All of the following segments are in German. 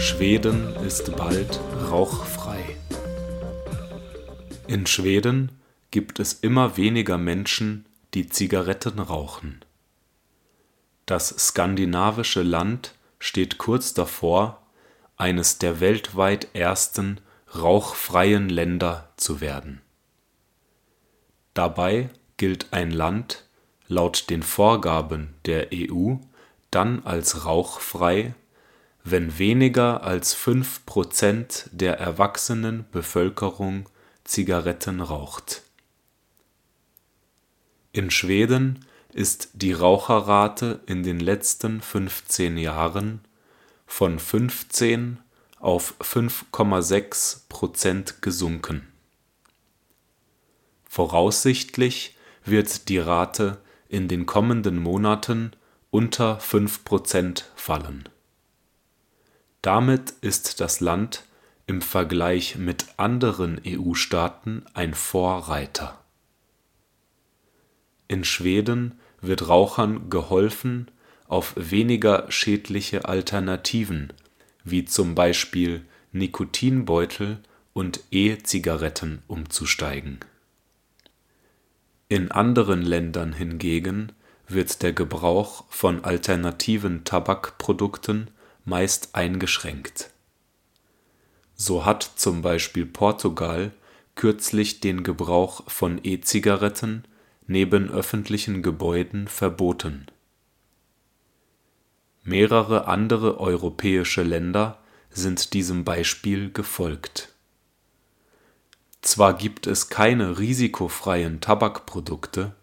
Schweden ist bald rauchfrei. In Schweden gibt es immer weniger Menschen, die Zigaretten rauchen. Das skandinavische Land steht kurz davor, eines der weltweit ersten rauchfreien Länder zu werden. Dabei gilt ein Land laut den Vorgaben der EU dann als rauchfrei, wenn weniger als fünf Prozent der erwachsenen Bevölkerung Zigaretten raucht. In Schweden ist die Raucherrate in den letzten 15 Jahren von 15 auf 5,6 Prozent gesunken. Voraussichtlich wird die Rate in den kommenden Monaten unter 5 Prozent fallen damit ist das Land im Vergleich mit anderen EU-Staaten ein Vorreiter. In Schweden wird Rauchern geholfen, auf weniger schädliche Alternativen wie zum Beispiel Nikotinbeutel und E-Zigaretten umzusteigen. In anderen Ländern hingegen wird der Gebrauch von alternativen Tabakprodukten meist eingeschränkt. So hat zum Beispiel Portugal kürzlich den Gebrauch von E-Zigaretten neben öffentlichen Gebäuden verboten. Mehrere andere europäische Länder sind diesem Beispiel gefolgt. Zwar gibt es keine risikofreien Tabakprodukte,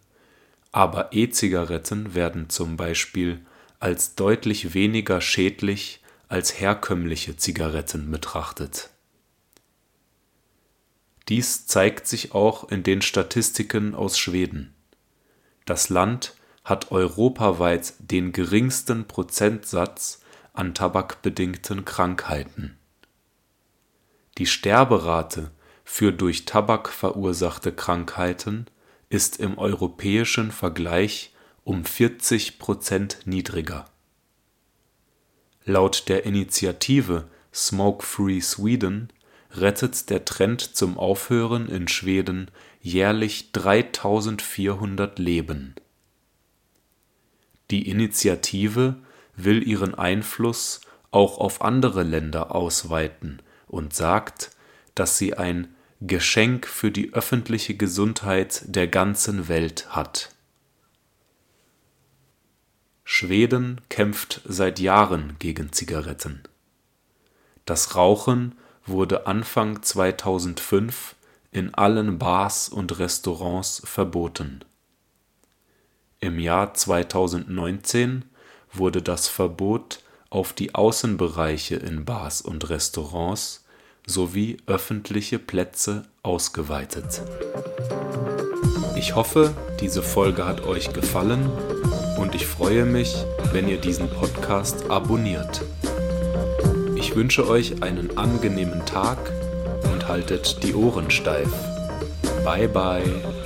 aber E-Zigaretten werden zum Beispiel als deutlich weniger schädlich als herkömmliche Zigaretten betrachtet. Dies zeigt sich auch in den Statistiken aus Schweden. Das Land hat europaweit den geringsten Prozentsatz an tabakbedingten Krankheiten. Die Sterberate für durch Tabak verursachte Krankheiten ist im europäischen Vergleich um 40 Prozent niedriger. Laut der Initiative Smoke Free Sweden rettet der Trend zum Aufhören in Schweden jährlich 3400 Leben. Die Initiative will ihren Einfluss auch auf andere Länder ausweiten und sagt, dass sie ein Geschenk für die öffentliche Gesundheit der ganzen Welt hat Schweden kämpft seit Jahren gegen Zigaretten. Das Rauchen wurde Anfang 2005 in allen Bars und Restaurants verboten. Im Jahr 2019 wurde das Verbot auf die Außenbereiche in Bars und Restaurants sowie öffentliche Plätze ausgeweitet. Ich hoffe, diese Folge hat euch gefallen und ich freue mich, wenn ihr diesen Podcast abonniert. Ich wünsche euch einen angenehmen Tag und haltet die Ohren steif. Bye bye.